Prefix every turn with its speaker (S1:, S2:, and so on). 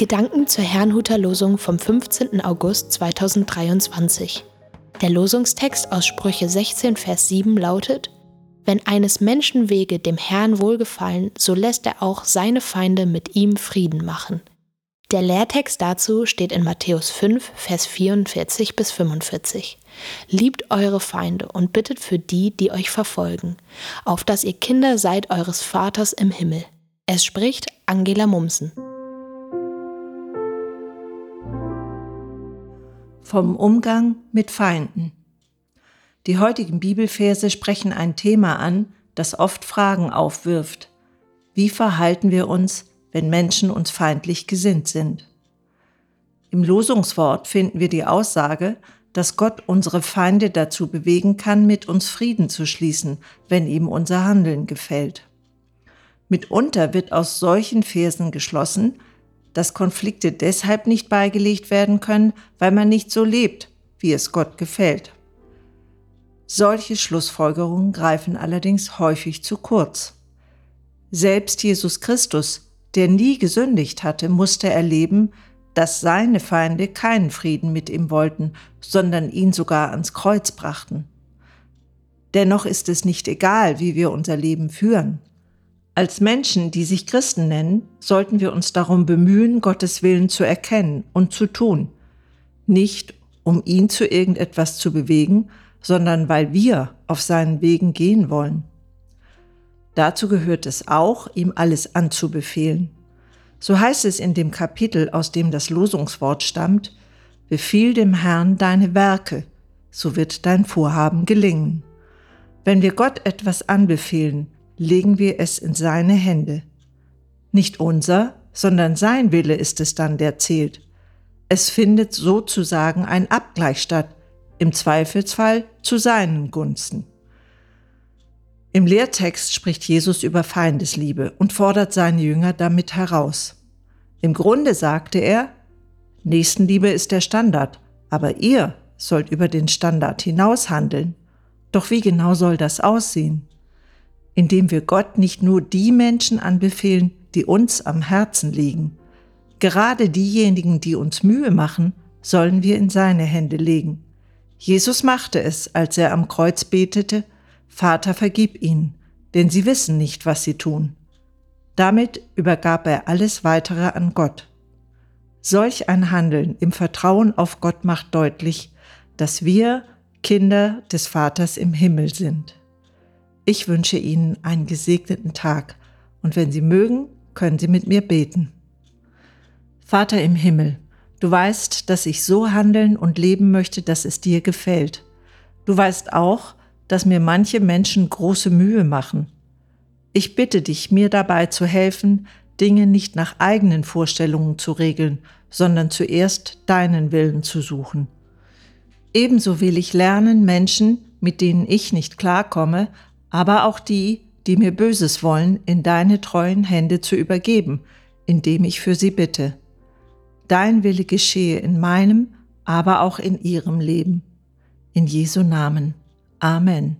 S1: Gedanken zur Herrnhuter Losung vom 15. August 2023. Der Losungstext aus Sprüche 16, Vers 7 lautet, Wenn eines Menschen Wege dem Herrn wohlgefallen, so lässt er auch seine Feinde mit ihm Frieden machen. Der Lehrtext dazu steht in Matthäus 5, Vers 44 bis 45. Liebt eure Feinde und bittet für die, die euch verfolgen, auf dass ihr Kinder seid eures Vaters im Himmel. Es spricht Angela Mumsen.
S2: Vom Umgang mit Feinden. Die heutigen Bibelverse sprechen ein Thema an, das oft Fragen aufwirft. Wie verhalten wir uns, wenn Menschen uns feindlich gesinnt sind? Im Losungswort finden wir die Aussage, dass Gott unsere Feinde dazu bewegen kann, mit uns Frieden zu schließen, wenn ihm unser Handeln gefällt. Mitunter wird aus solchen Versen geschlossen, dass Konflikte deshalb nicht beigelegt werden können, weil man nicht so lebt, wie es Gott gefällt. Solche Schlussfolgerungen greifen allerdings häufig zu kurz. Selbst Jesus Christus, der nie gesündigt hatte, musste erleben, dass seine Feinde keinen Frieden mit ihm wollten, sondern ihn sogar ans Kreuz brachten. Dennoch ist es nicht egal, wie wir unser Leben führen. Als Menschen, die sich Christen nennen, sollten wir uns darum bemühen, Gottes Willen zu erkennen und zu tun. Nicht, um ihn zu irgendetwas zu bewegen, sondern weil wir auf seinen Wegen gehen wollen. Dazu gehört es auch, ihm alles anzubefehlen. So heißt es in dem Kapitel, aus dem das Losungswort stammt, Befiehl dem Herrn deine Werke, so wird dein Vorhaben gelingen. Wenn wir Gott etwas anbefehlen, legen wir es in seine Hände. Nicht unser, sondern sein Wille ist es dann, der zählt. Es findet sozusagen ein Abgleich statt, im Zweifelsfall zu seinen Gunsten. Im Lehrtext spricht Jesus über Feindesliebe und fordert seine Jünger damit heraus. Im Grunde sagte er, Nächstenliebe ist der Standard, aber ihr sollt über den Standard hinaus handeln. Doch wie genau soll das aussehen? Indem wir Gott nicht nur die Menschen anbefehlen, die uns am Herzen liegen. Gerade diejenigen, die uns Mühe machen, sollen wir in seine Hände legen. Jesus machte es, als er am Kreuz betete, Vater vergib ihnen, denn sie wissen nicht, was sie tun. Damit übergab er alles weitere an Gott. Solch ein Handeln im Vertrauen auf Gott macht deutlich, dass wir Kinder des Vaters im Himmel sind. Ich wünsche Ihnen einen gesegneten Tag und wenn Sie mögen, können Sie mit mir beten. Vater im Himmel, du weißt, dass ich so handeln und leben möchte, dass es dir gefällt. Du weißt auch, dass mir manche Menschen große Mühe machen. Ich bitte dich, mir dabei zu helfen, Dinge nicht nach eigenen Vorstellungen zu regeln, sondern zuerst deinen Willen zu suchen. Ebenso will ich lernen, Menschen, mit denen ich nicht klarkomme, aber auch die, die mir Böses wollen, in deine treuen Hände zu übergeben, indem ich für sie bitte. Dein Wille geschehe in meinem, aber auch in ihrem Leben. In Jesu Namen. Amen.